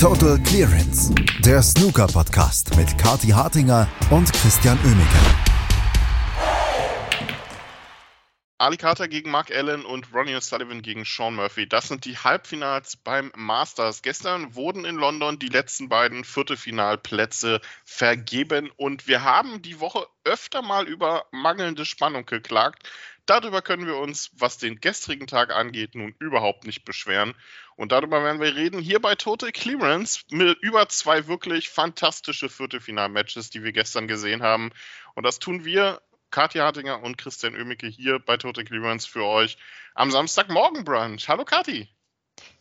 Total Clearance, der Snooker-Podcast mit Kati Hartinger und Christian Oemeke. Ali Carter gegen Mark Allen und Ronnie O'Sullivan gegen Sean Murphy. Das sind die Halbfinals beim Masters. Gestern wurden in London die letzten beiden Viertelfinalplätze vergeben und wir haben die Woche öfter mal über mangelnde Spannung geklagt. Darüber können wir uns, was den gestrigen Tag angeht, nun überhaupt nicht beschweren. Und darüber werden wir reden hier bei Total Clearance mit über zwei wirklich fantastische Viertelfinal-Matches, die wir gestern gesehen haben. Und das tun wir, Katja Hartinger und Christian Oemicke, hier bei Total Clearance für euch am Samstagmorgen Brunch. Hallo Kathi.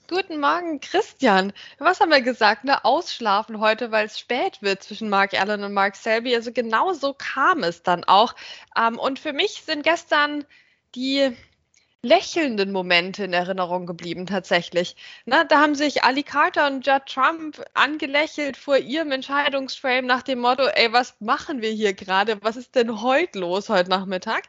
Guten Morgen, Christian. Was haben wir gesagt? Ne? Ausschlafen heute, weil es spät wird zwischen Mark Allen und Mark Selby. Also genau so kam es dann auch. Ähm, und für mich sind gestern die lächelnden Momente in Erinnerung geblieben, tatsächlich. Na, da haben sich Ali Carter und Judd Trump angelächelt vor ihrem Entscheidungsframe nach dem Motto, ey, was machen wir hier gerade? Was ist denn heute los, heute Nachmittag?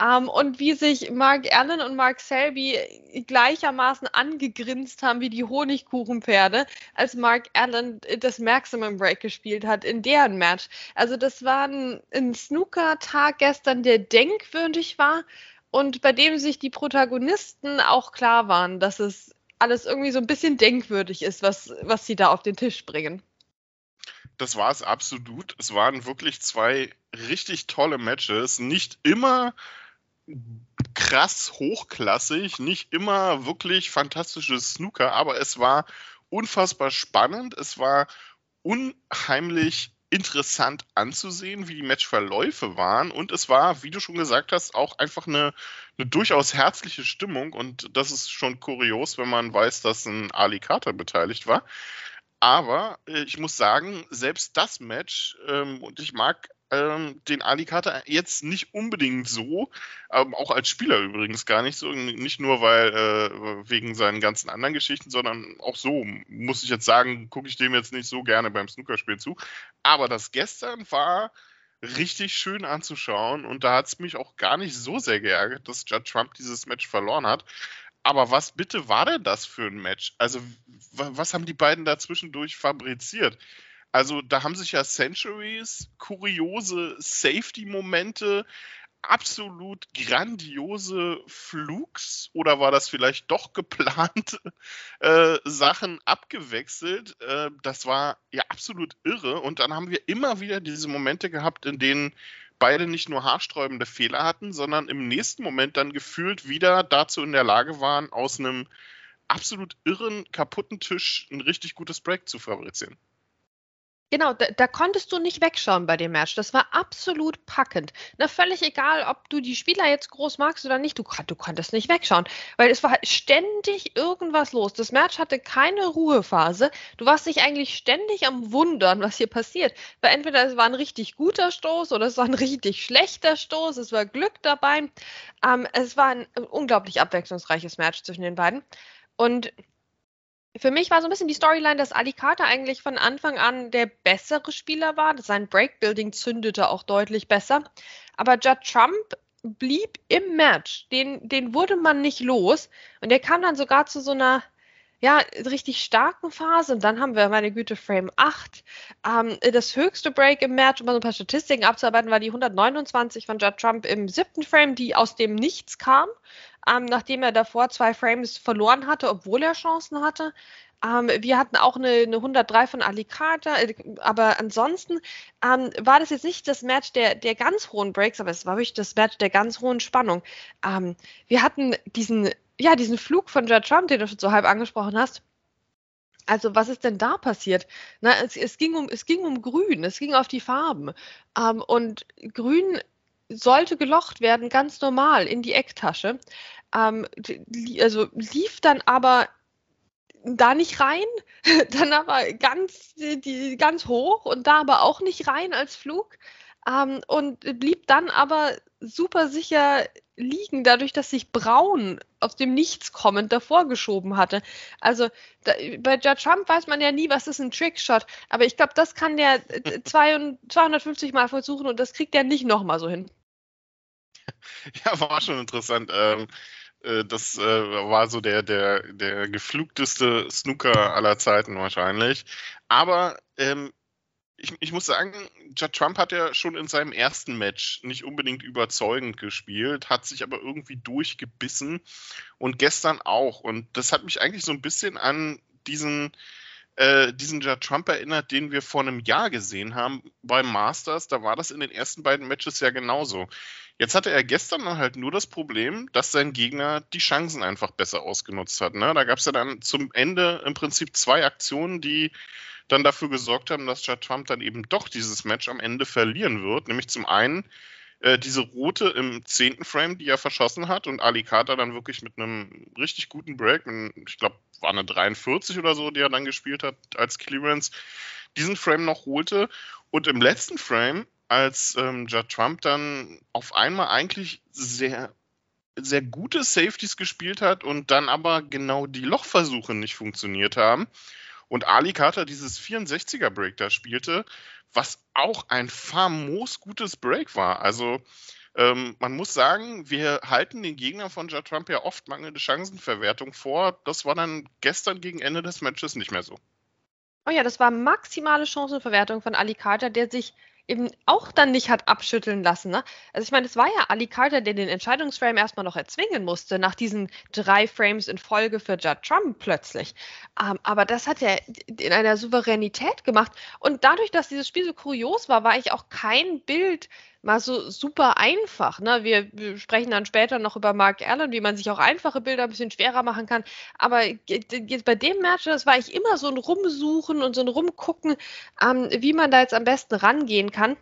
Ähm, und wie sich Mark Allen und Mark Selby gleichermaßen angegrinst haben wie die Honigkuchenpferde, als Mark Allen das Maximum Break gespielt hat in deren Match. Also das war ein, ein Snooker-Tag gestern, der denkwürdig war und bei dem sich die Protagonisten auch klar waren, dass es alles irgendwie so ein bisschen denkwürdig ist, was, was sie da auf den Tisch bringen. Das war es absolut. Es waren wirklich zwei richtig tolle Matches. Nicht immer krass hochklassig, nicht immer wirklich fantastisches Snooker, aber es war unfassbar spannend. Es war unheimlich interessant anzusehen, wie die Matchverläufe waren. Und es war, wie du schon gesagt hast, auch einfach eine, eine durchaus herzliche Stimmung. Und das ist schon kurios, wenn man weiß, dass ein Ali Carter beteiligt war. Aber äh, ich muss sagen, selbst das Match, ähm, und ich mag ähm, den Ali Carter jetzt nicht unbedingt so, ähm, auch als Spieler übrigens gar nicht so, nicht nur weil äh, wegen seinen ganzen anderen Geschichten, sondern auch so, muss ich jetzt sagen, gucke ich dem jetzt nicht so gerne beim Snookerspiel zu. Aber das gestern war richtig schön anzuschauen und da hat es mich auch gar nicht so sehr geärgert, dass Judd Trump dieses Match verloren hat. Aber was bitte war denn das für ein Match? Also, was haben die beiden da zwischendurch fabriziert? Also da haben sich ja Centuries kuriose Safety-Momente, absolut grandiose Flugs oder war das vielleicht doch geplante äh, Sachen abgewechselt. Äh, das war ja absolut irre. Und dann haben wir immer wieder diese Momente gehabt, in denen beide nicht nur haarsträubende Fehler hatten, sondern im nächsten Moment dann gefühlt wieder dazu in der Lage waren, aus einem absolut irren, kaputten Tisch ein richtig gutes Break zu fabrizieren. Genau, da, da, konntest du nicht wegschauen bei dem Match. Das war absolut packend. Na, völlig egal, ob du die Spieler jetzt groß magst oder nicht, du, du konntest nicht wegschauen, weil es war ständig irgendwas los. Das Match hatte keine Ruhephase. Du warst dich eigentlich ständig am Wundern, was hier passiert. Weil entweder es war ein richtig guter Stoß oder es war ein richtig schlechter Stoß, es war Glück dabei. Ähm, es war ein unglaublich abwechslungsreiches Match zwischen den beiden. Und für mich war so ein bisschen die Storyline, dass Ali Carter eigentlich von Anfang an der bessere Spieler war. Sein Breakbuilding zündete auch deutlich besser. Aber Judd Trump blieb im Match. Den, den wurde man nicht los. Und er kam dann sogar zu so einer ja, richtig starken Phase. Und dann haben wir, meine Güte, Frame 8. Ähm, das höchste Break im Match, um mal so ein paar Statistiken abzuarbeiten, war die 129 von Judd Trump im siebten Frame, die aus dem Nichts kam ähm, nachdem er davor zwei Frames verloren hatte, obwohl er Chancen hatte. Ähm, wir hatten auch eine, eine 103 von Alicata, äh, aber ansonsten ähm, war das jetzt nicht das Match der, der ganz hohen Breaks, aber es war wirklich das Match der ganz hohen Spannung. Ähm, wir hatten diesen, ja, diesen Flug von Judd Trump, den du schon so halb angesprochen hast. Also was ist denn da passiert? Na, es, es, ging um, es ging um Grün, es ging auf die Farben. Ähm, und Grün sollte gelocht werden, ganz normal in die Ecktasche. Ähm, also lief dann aber da nicht rein, dann aber ganz, die, ganz hoch und da aber auch nicht rein als Flug ähm, und blieb dann aber super sicher liegen, dadurch, dass sich Braun aus dem Nichts kommend davor geschoben hatte. Also da, bei Judge Trump weiß man ja nie, was ist ein Trickshot, aber ich glaube, das kann der 250 Mal versuchen und das kriegt er nicht nochmal so hin. Ja, war schon interessant. Ähm, Äh, das äh, war so der, der, der geflugteste Snooker aller Zeiten wahrscheinlich. Aber ähm, ich, ich, muss sagen, Judd Trump hat ja schon in seinem ersten Match nicht unbedingt überzeugend gespielt, hat sich aber irgendwie durchgebissen und gestern auch. Und das hat mich eigentlich so ein bisschen an diesen, äh, diesen Judd Trump erinnert, den wir vor einem Jahr gesehen haben beim Masters. Da war das in den ersten beiden Matches ja genauso. Jetzt hatte er gestern halt nur das Problem, dass sein Gegner die Chancen einfach besser ausgenutzt hat. Ne? Da gab es ja dann zum Ende im Prinzip zwei Aktionen, die dann dafür gesorgt haben, dass Judd Trump dann eben doch dieses Match am Ende verlieren wird. Nämlich zum einen äh, diese rote im zehnten Frame, die er verschossen hat und Ali Carter dann wirklich mit einem richtig guten Break, ich glaube, war eine 43 oder so, die er dann gespielt hat als Clearance, diesen Frame noch holte. Und im letzten Frame, als ähm, Judd Trump dann auf einmal eigentlich sehr sehr gute Safeties gespielt hat und dann aber genau die Lochversuche nicht funktioniert haben, und Ali Carter dieses 64er Break da spielte, was auch ein famos gutes Break war. Also ähm, man muss sagen, wir halten den Gegner von Ja Trump ja oft mangelnde Chancenverwertung vor. Das war dann gestern gegen Ende des Matches nicht mehr so. Oh ja, das war maximale Chancenverwertung von Ali Carter, der sich eben auch dann nicht hat abschütteln lassen. Ne? Also ich meine, es war ja Ali Carter, der den Entscheidungsframe erstmal noch erzwingen musste, nach diesen drei Frames in Folge für Judd Trump plötzlich. Ähm, aber das hat er in einer Souveränität gemacht. Und dadurch, dass dieses Spiel so kurios war, war ich auch kein Bild mal so super einfach. Ne? Wir, sprechen dann später noch über Mark Allen, wie man sich auch einfache Bilder ein bisschen schwerer machen kann. Aber jetzt bei dem Match, das war ich immer so ein Rumsuchen und so ein Rumgucken, ähm, wie man da jetzt am besten rangehen kann.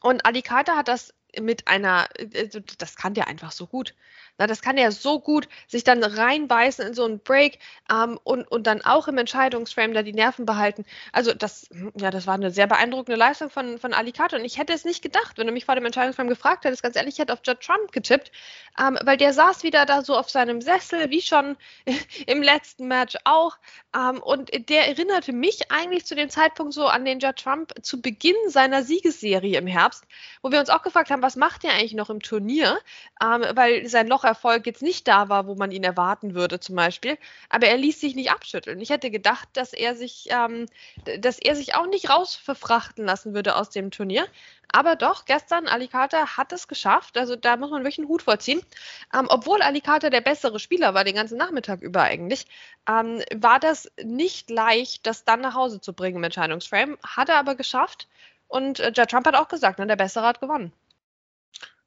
Und Alicata hat das mit einer, äh, das kann der einfach so gut. Das kann er so gut sich dann reinbeißen in so einen Break ähm, und, und dann auch im Entscheidungsframe da die Nerven behalten. Also das, ja, das war eine sehr beeindruckende Leistung von, von Alicante und ich hätte es nicht gedacht, wenn du mich vor dem Entscheidungsframe gefragt hättest, ganz ehrlich, ich hätte auf Judd Trump getippt, ähm, weil der saß wieder da so auf seinem Sessel, wie schon im letzten Match auch ähm, und der erinnerte mich eigentlich zu dem Zeitpunkt so an den Judd Trump zu Beginn seiner Siegesserie im Herbst, wo wir uns auch gefragt haben, was macht er eigentlich noch im Turnier, ähm, weil sein Loch Erfolg jetzt nicht da war, wo man ihn erwarten würde, zum Beispiel. Aber er ließ sich nicht abschütteln. Ich hätte gedacht, dass er sich, ähm, dass er sich auch nicht rausverfrachten lassen würde aus dem Turnier. Aber doch, gestern Alicata hat es geschafft. Also da muss man wirklich einen Hut vorziehen. Ähm, obwohl Alicata der bessere Spieler war, den ganzen Nachmittag über eigentlich, ähm, war das nicht leicht, das dann nach Hause zu bringen im Entscheidungsframe. Hat er aber geschafft. Und äh, Trump hat auch gesagt, ne, der Bessere hat gewonnen.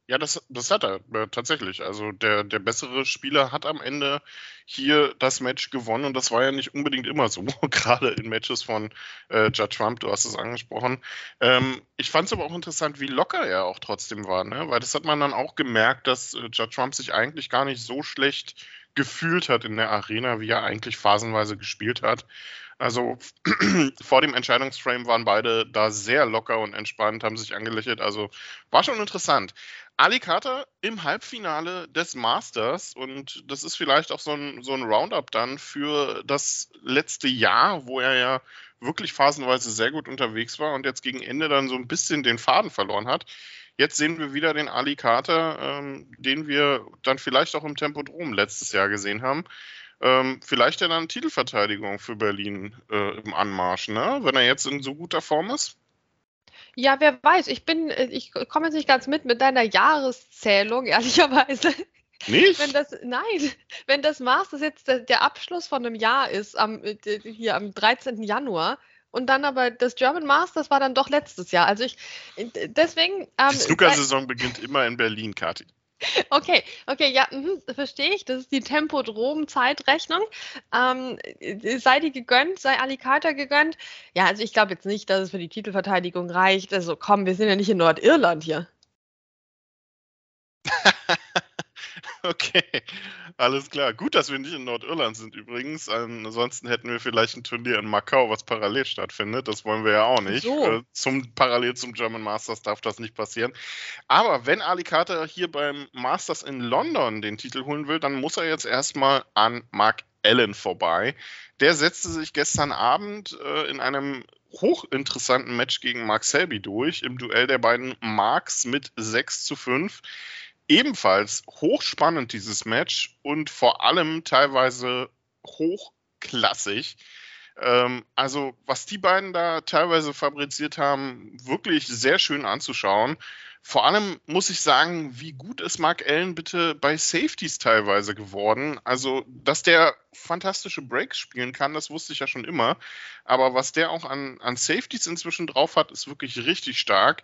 Ja, das, das hat er äh, tatsächlich. Also der, der bessere Spieler hat am Ende hier das Match gewonnen und das war ja nicht unbedingt immer so, gerade in Matches von äh, Judd Trump, du hast es angesprochen. Ähm, ich fand es aber auch interessant, wie locker er auch trotzdem war, ne? weil das hat man dann auch gemerkt, dass äh, Judd Trump sich eigentlich gar nicht so schlecht gefühlt hat in der Arena, wie er eigentlich phasenweise gespielt hat. Also vor dem Entscheidungsframe waren beide da sehr locker und entspannt, haben sich angelächelt. Also war schon interessant. Ali Carter im Halbfinale des Masters und das ist vielleicht auch so ein, so ein Roundup dann für das letzte Jahr, wo er ja wirklich phasenweise sehr gut unterwegs war und jetzt gegen Ende dann so ein bisschen den Faden verloren hat. Jetzt sehen wir wieder den Ali Carter, ähm, den wir dann vielleicht auch im Tempodrom letztes Jahr gesehen haben. Ähm, vielleicht ja dann Titelverteidigung für Berlin äh, im Anmarsch, ne? wenn er jetzt in so guter Form ist. Ja, wer weiß. Ich bin, äh, ich komme jetzt nicht ganz mit mit deiner Jahreszählung, ehrlicherweise. Nicht? Wenn das, nein, wenn das Masters jetzt der, der Abschluss von einem Jahr ist, am, äh, hier am 13. Januar, und dann aber das German Masters war dann doch letztes Jahr. Also ich, deswegen. Ähm, Die Snooker-Saison beginnt immer in Berlin, Kathi. Okay, okay, ja, mh, verstehe ich. Das ist die Tempodrom-Zeitrechnung. Ähm, sei die gegönnt, sei Alicata gegönnt. Ja, also ich glaube jetzt nicht, dass es für die Titelverteidigung reicht. Also komm, wir sind ja nicht in Nordirland hier. Okay, alles klar. Gut, dass wir nicht in Nordirland sind übrigens. Ansonsten hätten wir vielleicht ein Turnier in Macau, was parallel stattfindet. Das wollen wir ja auch nicht. So. Äh, zum, parallel zum German Masters darf das nicht passieren. Aber wenn Ali Carter hier beim Masters in London den Titel holen will, dann muss er jetzt erstmal an Mark Allen vorbei. Der setzte sich gestern Abend äh, in einem hochinteressanten Match gegen Mark Selby durch, im Duell der beiden Marks mit 6 zu 5 ebenfalls hochspannend, dieses Match, und vor allem teilweise hochklassig. Ähm, also, was die beiden da teilweise fabriziert haben, wirklich sehr schön anzuschauen. Vor allem muss ich sagen, wie gut ist Mark Allen bitte bei Safeties teilweise geworden. Also, dass der fantastische Breaks spielen kann, das wusste ich ja schon immer. Aber was der auch an, an Safeties inzwischen drauf hat, ist wirklich richtig stark.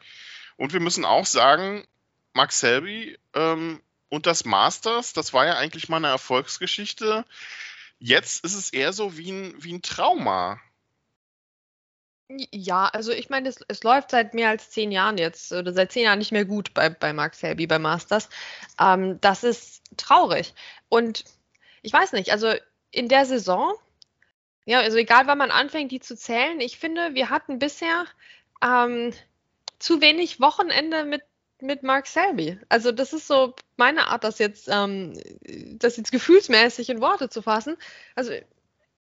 Und wir müssen auch sagen, Mark Selby ähm, und das Masters, das war ja eigentlich mal eine Erfolgsgeschichte. Jetzt ist es eher so wie ein, wie ein Trauma. Ja, also ich meine, es, es läuft seit mehr als zehn Jahren jetzt oder seit zehn Jahren nicht mehr gut bei, bei Mark Selby, bei Masters. Ähm, das ist traurig. Und ich weiß nicht, also in der Saison, ja, also egal wann man anfängt, die zu zählen, ich finde, wir hatten bisher ähm, zu wenig Wochenende mit mit Mark Selby. Also das ist so meine Art, das jetzt, ähm, das jetzt gefühlsmäßig in Worte zu fassen. Also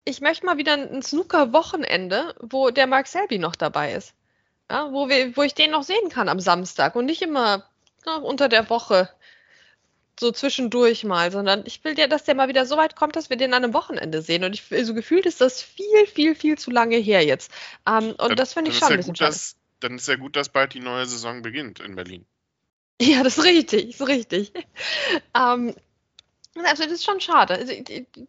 ich möchte mal wieder ein Snooker-Wochenende, wo der Mark Selby noch dabei ist. Ja, wo, wir, wo ich den noch sehen kann am Samstag und nicht immer na, unter der Woche so zwischendurch mal, sondern ich will ja, dass der mal wieder so weit kommt, dass wir den an einem Wochenende sehen. Und ich so also gefühlt ist das viel, viel, viel zu lange her jetzt. Ähm, und dann, das finde ich schon ein bisschen schade. Dann ist ja gut, dass bald die neue Saison beginnt in Berlin. Ja, das ist richtig, das ist richtig. Ähm, also das ist schon schade. Also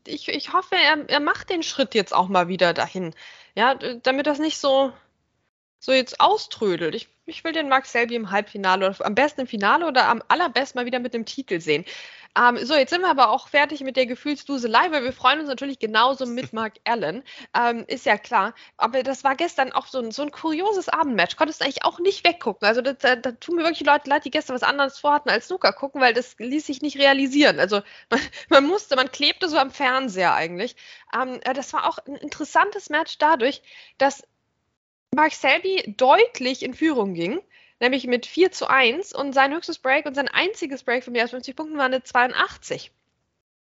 ich, ich hoffe, er, er macht den Schritt jetzt auch mal wieder dahin. Ja, damit das nicht so, so jetzt auströdelt. Ich, ich will den Max Selby im Halbfinale oder am besten im Finale oder am allerbesten mal wieder mit dem Titel sehen. Ähm, so, jetzt sind wir aber auch fertig mit der Gefühlsduselei, weil wir freuen uns natürlich genauso mit Mark Allen. Ähm, ist ja klar. Aber das war gestern auch so ein, so ein kurioses Abendmatch. Konntest du eigentlich auch nicht weggucken. Also da, da tun mir wirklich Leute leid, die gestern was anderes vorhatten als Snooker gucken, weil das ließ sich nicht realisieren. Also man, man musste, man klebte so am Fernseher eigentlich. Ähm, das war auch ein interessantes Match dadurch, dass Mark Selby deutlich in Führung ging nämlich mit 4 zu 1 und sein höchstes Break und sein einziges Break von mehr als 50 Punkten war eine 82.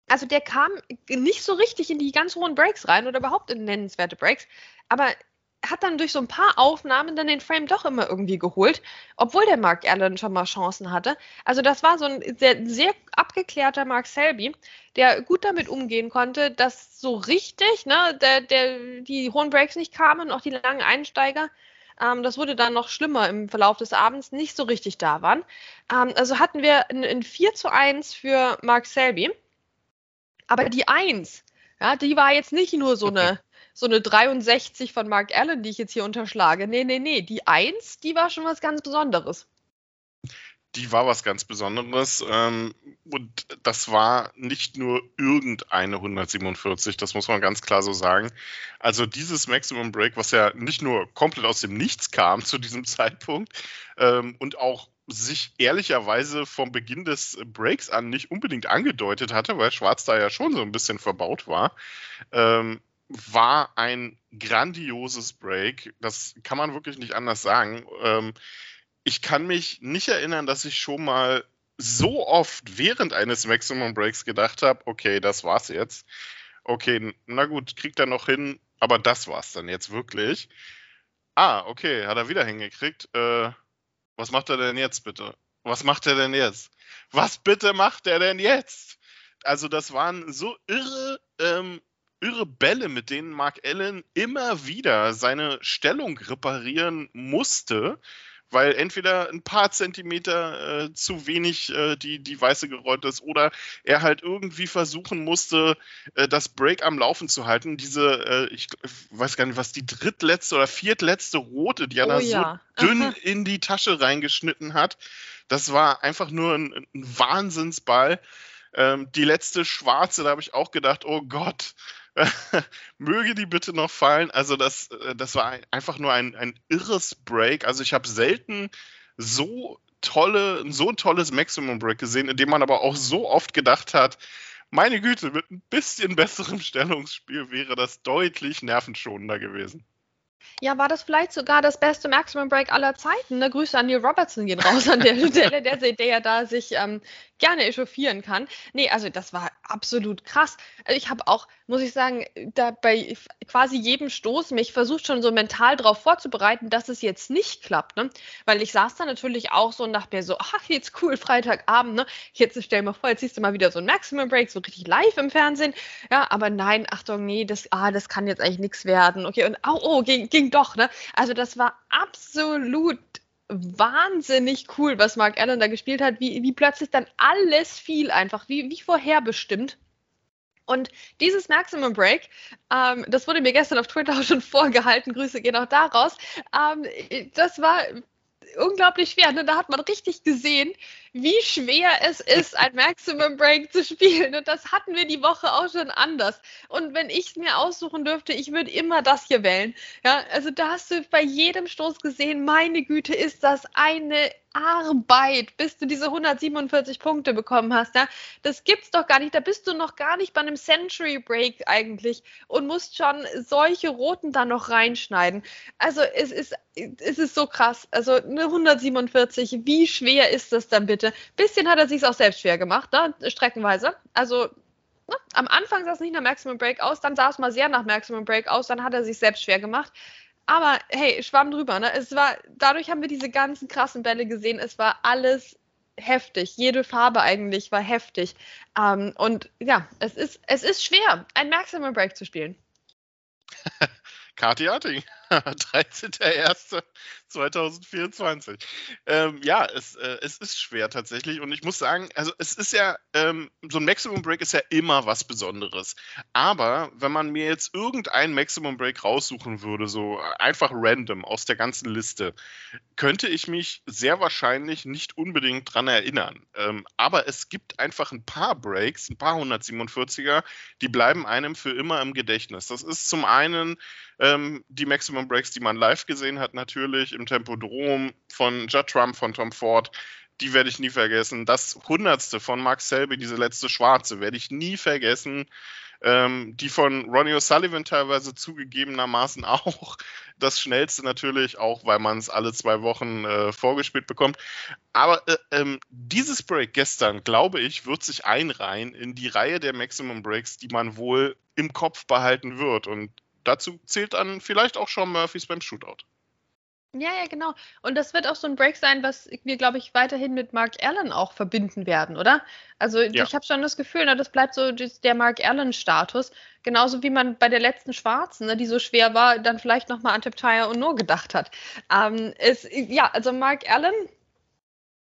Also der kam nicht so richtig in die ganz hohen Breaks rein oder überhaupt in nennenswerte Breaks, aber hat dann durch so ein paar Aufnahmen dann den Frame doch immer irgendwie geholt, obwohl der Mark Allen schon mal Chancen hatte. Also das war so ein sehr, sehr abgeklärter Mark Selby, der gut damit umgehen konnte, dass so richtig ne, der, der, die hohen Breaks nicht kamen, auch die langen Einsteiger ähm, das wurde dann noch schlimmer im Verlauf des Abends, nicht so richtig da waren. Ähm, also hatten wir ein, ein 4 zu 1 für Mark Selby. Aber die 1, ja, die war jetzt nicht nur so eine, so eine 63 von Mark Allen, die ich jetzt hier unterschlage. Nee, nee, nee. Die 1, die war schon was ganz Besonderes die war was ganz Besonderes. Ähm, und das war nicht nur irgendeine 147, das muss man ganz klar so sagen. Also dieses Maximum Break, was ja nicht nur komplett aus dem Nichts kam zu diesem Zeitpunkt ähm, und auch sich ehrlicherweise vom Beginn des Breaks an nicht unbedingt angedeutet hatte, weil Schwarz da ja schon so ein bisschen verbaut war, ähm, war ein grandioses Break. Das kann man wirklich nicht anders sagen. Ähm, ich kann mich nicht erinnern, dass ich schon mal so oft während eines Maximum Breaks gedacht habe, okay, das war's jetzt. Okay, na gut, kriegt er noch hin, aber das war's dann jetzt wirklich. Ah, okay, hat er wieder hingekriegt. Äh, was macht er denn jetzt bitte? Was macht er denn jetzt? Was bitte macht er denn jetzt? Also das waren so irre, ähm, irre Bälle, mit denen Mark Allen immer wieder seine Stellung reparieren musste weil entweder ein paar Zentimeter äh, zu wenig äh, die, die Weiße gerollt ist oder er halt irgendwie versuchen musste, äh, das Break am Laufen zu halten. Diese, äh, ich weiß gar nicht, was die drittletzte oder viertletzte rote, die er oh, da ja. so dünn Aha. in die Tasche reingeschnitten hat. Das war einfach nur ein, ein Wahnsinnsball. Ähm, die letzte schwarze, da habe ich auch gedacht, oh Gott, Möge die bitte noch fallen. Also das, äh, das war einfach nur ein, ein irres Break. Also ich habe selten so tolle, so ein tolles Maximum Break gesehen, in dem man aber auch so oft gedacht hat, meine Güte, mit ein bisschen besserem Stellungsspiel wäre das deutlich nervenschonender gewesen. Ja, war das vielleicht sogar das beste Maximum Break aller Zeiten? Ne? Grüße an Neil Robertson gehen raus an der Stelle, der, der, der da sich ähm, gerne echauffieren kann. Nee, also das war absolut krass. Also ich habe auch, muss ich sagen, da bei quasi jedem Stoß mich versucht schon so mental darauf vorzubereiten, dass es jetzt nicht klappt. Ne? Weil ich saß da natürlich auch so und dachte mir so, ach, jetzt cool, Freitagabend, ne? Jetzt stell mir vor, jetzt siehst du mal wieder so ein Maximum Break, so richtig live im Fernsehen. Ja, aber nein, Achtung, nee, das, ah, das kann jetzt eigentlich nichts werden. Okay, und oh, oh, ging, ging doch, ne? Also das war absolut wahnsinnig cool, was Mark Allen da gespielt hat, wie, wie plötzlich dann alles fiel einfach, wie, wie vorherbestimmt. Und dieses Maximum Break, ähm, das wurde mir gestern auf Twitter auch schon vorgehalten, Grüße gehen auch daraus, ähm, das war unglaublich schwer. Ne? Da hat man richtig gesehen, wie schwer es ist, ein Maximum Break zu spielen. Und das hatten wir die Woche auch schon anders. Und wenn ich es mir aussuchen dürfte, ich würde immer das hier wählen. Ja, also da hast du bei jedem Stoß gesehen, meine Güte, ist das eine Arbeit, bis du diese 147 Punkte bekommen hast. Ja? Das gibt's doch gar nicht. Da bist du noch gar nicht bei einem Century Break eigentlich und musst schon solche Roten da noch reinschneiden. Also es ist, es ist so krass. Also eine 147, wie schwer ist das dann bitte? Bisschen hat er sich auch selbst schwer gemacht, ne? streckenweise. Also ne, am Anfang sah es nicht nach Maximum Break aus, dann sah es mal sehr nach Maximum Break aus, dann hat er sich selbst schwer gemacht. Aber hey, schwamm drüber, ne? Es war, dadurch haben wir diese ganzen krassen Bälle gesehen. Es war alles heftig. Jede Farbe eigentlich war heftig. Ähm, und ja, es ist, es ist schwer, ein Maximum Break zu spielen. Kati Harting, 13.01.2024. Ähm, ja, es, äh, es ist schwer tatsächlich und ich muss sagen, also es ist ja, ähm, so ein Maximum Break ist ja immer was Besonderes. Aber wenn man mir jetzt irgendein Maximum Break raussuchen würde, so einfach random aus der ganzen Liste, könnte ich mich sehr wahrscheinlich nicht unbedingt dran erinnern. Ähm, aber es gibt einfach ein paar Breaks, ein paar 147er, die bleiben einem für immer im Gedächtnis. Das ist zum einen ähm, die Maximum Breaks, die man live gesehen hat, natürlich im Tempodrom von Judd Trump, von Tom Ford. Die werde ich nie vergessen. Das hundertste von Mark Selby, diese letzte Schwarze, werde ich nie vergessen. Ähm, die von Ronnie O'Sullivan teilweise zugegebenermaßen auch. Das schnellste natürlich, auch weil man es alle zwei Wochen äh, vorgespielt bekommt. Aber äh, ähm, dieses Break gestern, glaube ich, wird sich einreihen in die Reihe der Maximum Breaks, die man wohl im Kopf behalten wird. Und dazu zählt dann vielleicht auch Sean Murphys beim Shootout. Ja, ja, genau. Und das wird auch so ein Break sein, was wir, glaube ich, weiterhin mit Mark Allen auch verbinden werden, oder? Also ja. ich habe schon das Gefühl, ne, das bleibt so der Mark Allen-Status. Genauso wie man bei der letzten Schwarzen, ne, die so schwer war, dann vielleicht nochmal an Tiptire und nur gedacht hat. Ähm, es, ja, also Mark Allen,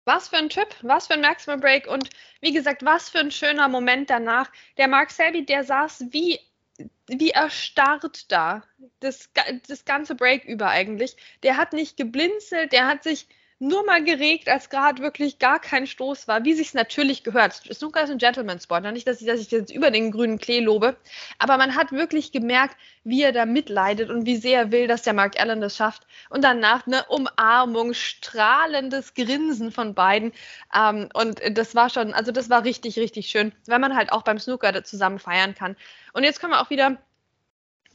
was für ein Typ, was für ein Maximum Break und wie gesagt, was für ein schöner Moment danach. Der Mark Selby, der saß wie wie erstarrt da, das, das ganze Break über eigentlich. Der hat nicht geblinzelt, der hat sich nur mal geregt, als gerade wirklich gar kein Stoß war, wie sich es natürlich gehört. Snooker ist ein Gentleman-Sport, nicht, dass ich, dass ich jetzt über den grünen Klee lobe, aber man hat wirklich gemerkt, wie er da mitleidet und wie sehr er will, dass der Mark Allen das schafft. Und danach eine Umarmung, strahlendes Grinsen von beiden. Ähm, und das war schon, also das war richtig, richtig schön, wenn man halt auch beim Snooker zusammen feiern kann. Und jetzt können wir auch wieder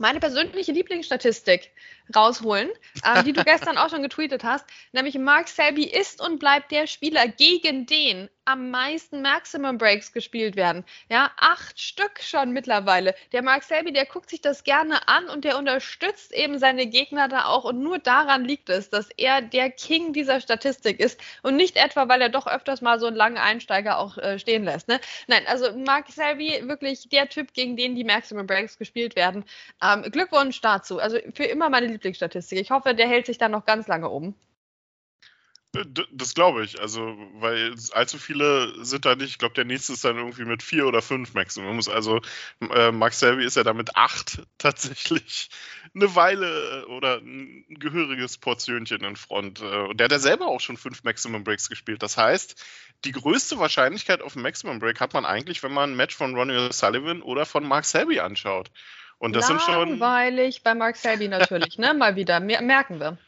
meine persönliche Lieblingsstatistik rausholen, äh, die du gestern auch schon getweetet hast, nämlich Mark Selby ist und bleibt der Spieler, gegen den am meisten Maximum Breaks gespielt werden. Ja, acht Stück schon mittlerweile. Der Mark Selby, der guckt sich das gerne an und der unterstützt eben seine Gegner da auch und nur daran liegt es, dass er der King dieser Statistik ist und nicht etwa, weil er doch öfters mal so einen langen Einsteiger auch äh, stehen lässt. Ne? Nein, also Mark Selby wirklich der Typ, gegen den die Maximum Breaks gespielt werden. Ähm, Glückwunsch dazu. Also für immer meine Lieblingsstatistik. Ich hoffe, der hält sich dann noch ganz lange oben. Das glaube ich, also, weil allzu viele sind da nicht. Ich glaube, der nächste ist dann irgendwie mit vier oder fünf Maximums. Also, äh, Max Selby ist ja da mit acht tatsächlich eine Weile äh, oder ein gehöriges Portionchen in Front. Äh, und der hat ja selber auch schon fünf Maximum Breaks gespielt. Das heißt, die größte Wahrscheinlichkeit auf ein Maximum Break hat man eigentlich, wenn man ein Match von Ronnie Sullivan oder von Mark Selby anschaut. Und das Langweilig sind schon. Langweilig bei Mark Selby natürlich, ne? Mal wieder. Merken wir.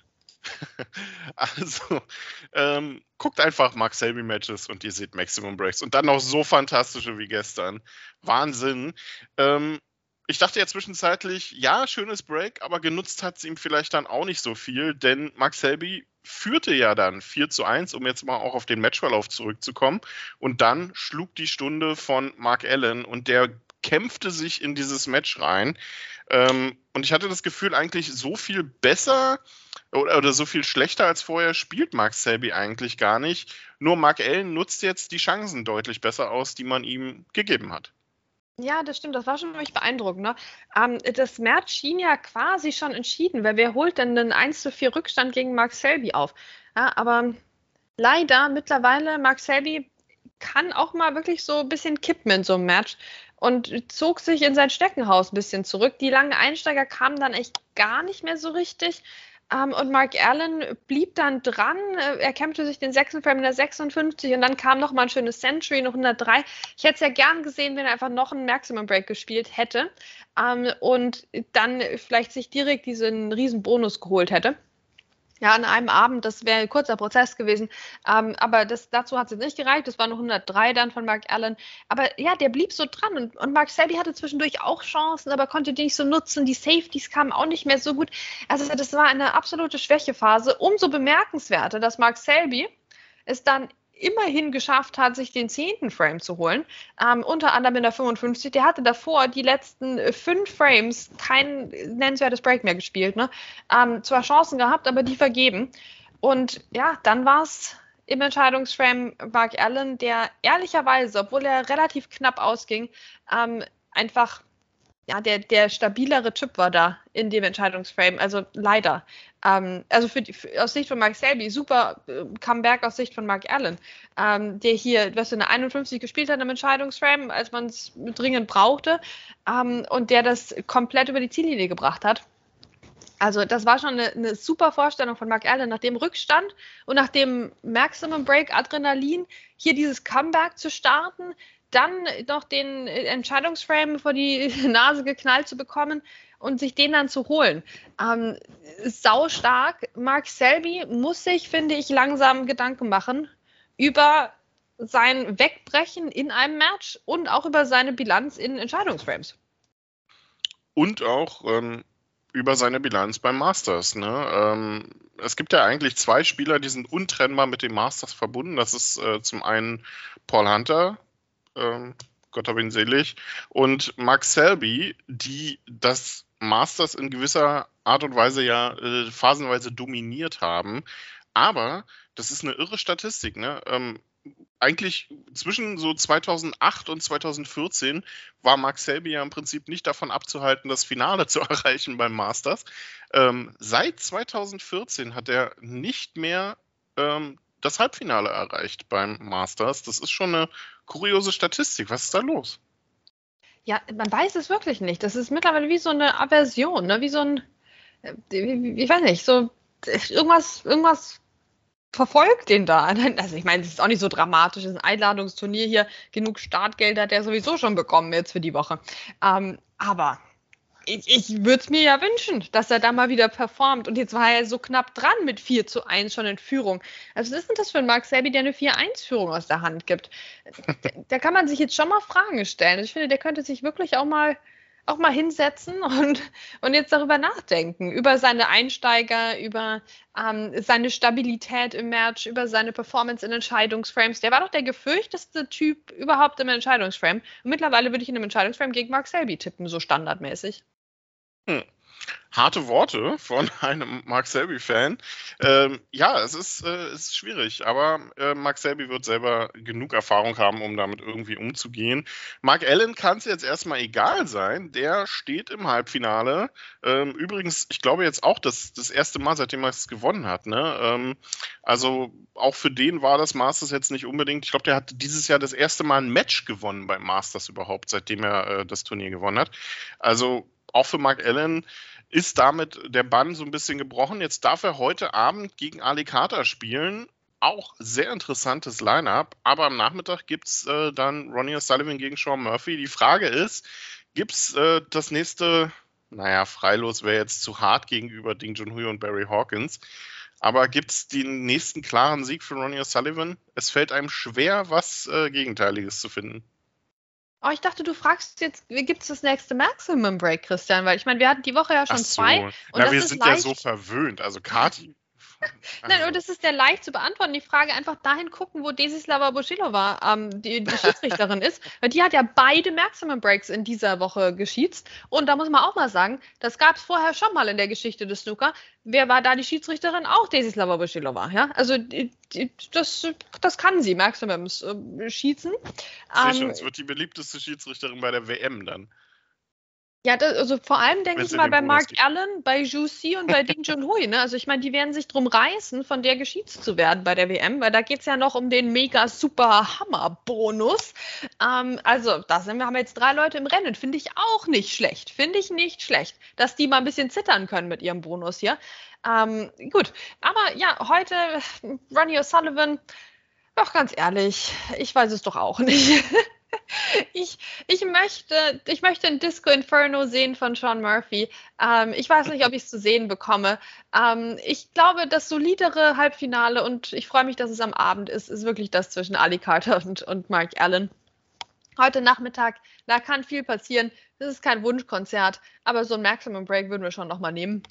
Also, ähm, guckt einfach Mark Selby Matches und ihr seht Maximum Breaks. Und dann noch so fantastische wie gestern. Wahnsinn. Ähm, ich dachte ja zwischenzeitlich, ja, schönes Break, aber genutzt hat es ihm vielleicht dann auch nicht so viel, denn Max Selby führte ja dann 4 zu 1, um jetzt mal auch auf den Matchverlauf zurückzukommen. Und dann schlug die Stunde von Mark Allen und der kämpfte sich in dieses Match rein. Ähm, und ich hatte das Gefühl, eigentlich so viel besser oder, oder, so viel schlechter als vorher spielt Mark Selby eigentlich gar nicht. Nur Mark Allen nutzt jetzt die Chancen deutlich besser aus, die man ihm gegeben hat. Ja, das stimmt. Das war schon wirklich beeindruckend. Ne? Ähm, das Match schien ja quasi schon entschieden, weil wer holt denn einen 1 zu 4 Rückstand gegen Mark Selby auf? Ja, aber leider mittlerweile, Mark Selby kann auch mal wirklich so ein bisschen kippen in so einem Match und zog sich in sein Steckenhaus ein bisschen zurück. Die langen Einsteiger kamen dann echt gar nicht mehr so richtig. Um, ähm, und Mark Allen blieb dann dran. Äh, er kämpfte sich den sechsten Frame in der 56 und dann kam noch mal ein schönes Century, noch 103. Ich hätte es ja gern gesehen, wenn er einfach noch einen Maximum Break gespielt hätte um, ähm, und dann vielleicht sich direkt diesen riesen Bonus geholt hätte ja, an einem Abend, das wäre ein kurzer Prozess gewesen. Ähm, aber das, dazu hat es jetzt nicht gereicht. Das war nur 103 dann von Mark Allen. Aber ja, der blieb so dran. Und, und Mark Selby hatte zwischendurch auch Chancen, aber konnte die nicht so nutzen. Die Safeties kamen auch nicht mehr so gut. Also das war eine absolute Schwächephase. Umso bemerkenswerter, dass Mark Selby es dann immerhin geschafft hat, sich den zehnten Frame zu holen. Ähm, unter anderem in der 55. Der hatte davor die letzten äh, fünf Frames kein nennenswertes Break mehr gespielt. Ne? Ähm, zwar Chancen gehabt, aber die vergeben. Und ja, dann war es im Entscheidungsframe Mark Allen, der ehrlicherweise, obwohl er relativ knapp ausging, ähm, einfach ja, der, der stabilere Chip war da in dem Entscheidungsframe. Also leider. Ähm, also für für, aus Sicht von Mark Selby, super äh, Comeback aus Sicht von Mark Allen, ähm, der hier, was in der 51 gespielt hat im Entscheidungsframe, als man es dringend brauchte, ähm, und der das komplett über die Ziellinie gebracht hat. Also das war schon eine, eine, super Vorstellung von Mark Allen, nach dem Rückstand und nach dem Maximum Break Adrenalin hier dieses Comeback zu starten, dann noch den Entscheidungsframe vor die Nase geknallt zu bekommen und sich den dann zu holen. Ähm, sau stark. Mark Selby muss sich, finde ich, langsam Gedanken machen über sein Wegbrechen in einem Match und auch über seine Bilanz in Entscheidungsframes. Und auch ähm, über seine Bilanz beim Masters. Ne? Ähm, es gibt ja eigentlich zwei Spieler, die sind untrennbar mit dem Masters verbunden. Das ist äh, zum einen Paul Hunter, ähm, Gott hab ihn selig, und Max Selby, die das Masters in gewisser Art und Weise ja äh, phasenweise dominiert haben. Aber das ist eine irre Statistik. Ne? Ähm, eigentlich zwischen so 2008 und 2014 war Mark Selby ja im Prinzip nicht davon abzuhalten, das Finale zu erreichen beim Masters. Ähm, seit 2014 hat er nicht mehr ähm, das Halbfinale erreicht beim Masters. Das ist schon eine kuriose Statistik. Was ist da los? Ja, man weiß es wirklich nicht. Das ist mittlerweile wie so eine Aversion, ne? wie so ein, äh, ich weiß nicht, so irgendwas, irgendwas verfolgt den da. Also ich meine, es ist auch nicht so dramatisch, es ist ein Einladungsturnier hier, genug Startgeld hat er sowieso schon bekommen jetzt für die Woche. Ähm, aber ich, ich würde es mir ja wünschen, dass er da mal wieder performt. Und jetzt war er so knapp dran mit 4 zu 1 schon in Führung. Also was ist denn das für ein Mark Selby, der eine 4-1-Führung aus der Hand gibt? da kann man sich jetzt schon mal Fragen stellen. Ich finde, der könnte sich wirklich auch mal auch mal hinsetzen und, und jetzt darüber nachdenken, über seine Einsteiger, über ähm, seine Stabilität im Match, über seine Performance in Entscheidungsframes. Der war doch der gefürchteste Typ überhaupt im Entscheidungsframe. Und mittlerweile würde ich in einem Entscheidungsframe gegen Mark Selby tippen, so standardmäßig. Hm. Harte Worte von einem Mark Selby-Fan. Ähm, ja, es ist, äh, es ist schwierig, aber äh, Mark Selby wird selber genug Erfahrung haben, um damit irgendwie umzugehen. Mark Allen kann es jetzt erstmal egal sein. Der steht im Halbfinale. Ähm, übrigens, ich glaube jetzt auch das, das erste Mal, seitdem er es gewonnen hat. Ne? Ähm, also auch für den war das Masters jetzt nicht unbedingt. Ich glaube, der hat dieses Jahr das erste Mal ein Match gewonnen beim Masters überhaupt, seitdem er äh, das Turnier gewonnen hat. Also auch für Mark Allen ist damit der Bann so ein bisschen gebrochen. Jetzt darf er heute Abend gegen Ali Carter spielen. Auch sehr interessantes Line-up. Aber am Nachmittag gibt es äh, dann Ronnie O'Sullivan gegen Sean Murphy. Die Frage ist, gibt es äh, das nächste, naja, Freilos wäre jetzt zu hart gegenüber Ding Junhui und Barry Hawkins. Aber gibt es den nächsten klaren Sieg für Ronnie O'Sullivan? Es fällt einem schwer, was äh, Gegenteiliges zu finden. Oh, ich dachte, du fragst jetzt, wie gibt es das nächste Maximum Break, Christian? Weil ich meine, wir hatten die Woche ja schon so. zwei. Und Na, wir sind leicht, ja so verwöhnt. Also Kati. Nein, und das ist ja leicht zu beantworten. Die Frage einfach dahin gucken, wo Desislava Bushilova ähm, die, die Schiedsrichterin ist. Weil die hat ja beide Maximum Breaks in dieser Woche geschießt. Und da muss man auch mal sagen, das gab es vorher schon mal in der Geschichte des Snooker. Wer war da die Schiedsrichterin? Auch Desislava Bushilova. Ja? Also die, die, das, das kann sie, Maximums äh, schießen. Sehr schön. Ähm, Es wird die beliebteste Schiedsrichterin bei der WM dann. Ja, das, also vor allem denke ich mal bei Mark. Allen, bei Juicy und bei Ding Junhui. Ne? Also ich meine, die werden sich drum reißen, von der geschießt zu werden bei der WM, weil da geht es ja noch um den mega super Hammer-Bonus. Ähm, also da sind wir, haben jetzt drei Leute im Rennen. Finde ich auch nicht schlecht. Finde ich nicht schlecht, dass die mal ein bisschen zittern können mit ihrem Bonus hier. Ähm, gut, aber ja, heute Ronnie O'Sullivan, doch ganz ehrlich, ich weiß es doch auch nicht. Ich, ich, möchte, ich möchte ein Disco Inferno sehen von Sean Murphy. Ähm, ich weiß nicht, ob ich es zu sehen bekomme. Ähm, ich glaube, das solidere Halbfinale, und ich freue mich, dass es am Abend ist, ist wirklich das zwischen Ali Carter und, und Mark Allen. Heute Nachmittag, da kann viel passieren. Das ist kein Wunschkonzert, aber so ein Maximum Break würden wir schon nochmal nehmen.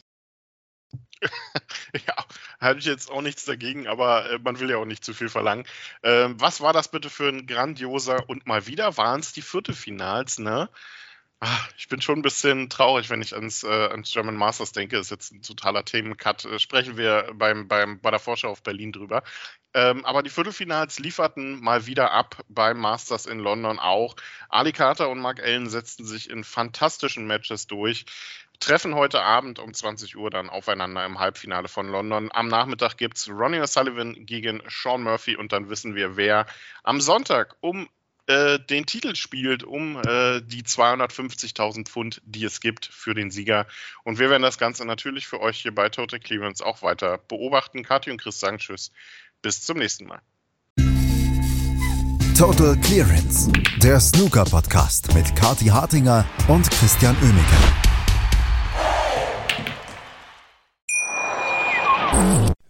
Ja, hatte ich jetzt auch nichts dagegen, aber äh, man will ja auch nicht zu viel verlangen. Ähm, was war das bitte für ein grandioser und mal wieder waren es die Viertelfinals, ne? Ah, Ich bin schon ein bisschen traurig, wenn ich ans, äh, ans German Masters denke. Ist jetzt ein totaler Themencut. Äh, sprechen wir beim, beim, bei der Vorschau auf Berlin drüber. Ähm, aber die Viertelfinals lieferten mal wieder ab beim Masters in London auch. Ali Carter und Mark Allen setzten sich in fantastischen Matches durch treffen heute Abend um 20 Uhr dann aufeinander im Halbfinale von London. Am Nachmittag gibt es Ronnie O'Sullivan gegen Sean Murphy und dann wissen wir, wer am Sonntag um äh, den Titel spielt, um äh, die 250.000 Pfund, die es gibt für den Sieger. Und wir werden das Ganze natürlich für euch hier bei Total Clearance auch weiter beobachten. Kathi und Chris sagen Tschüss. Bis zum nächsten Mal. Total Clearance, der Snooker-Podcast mit Kati Hartinger und Christian Oemeke.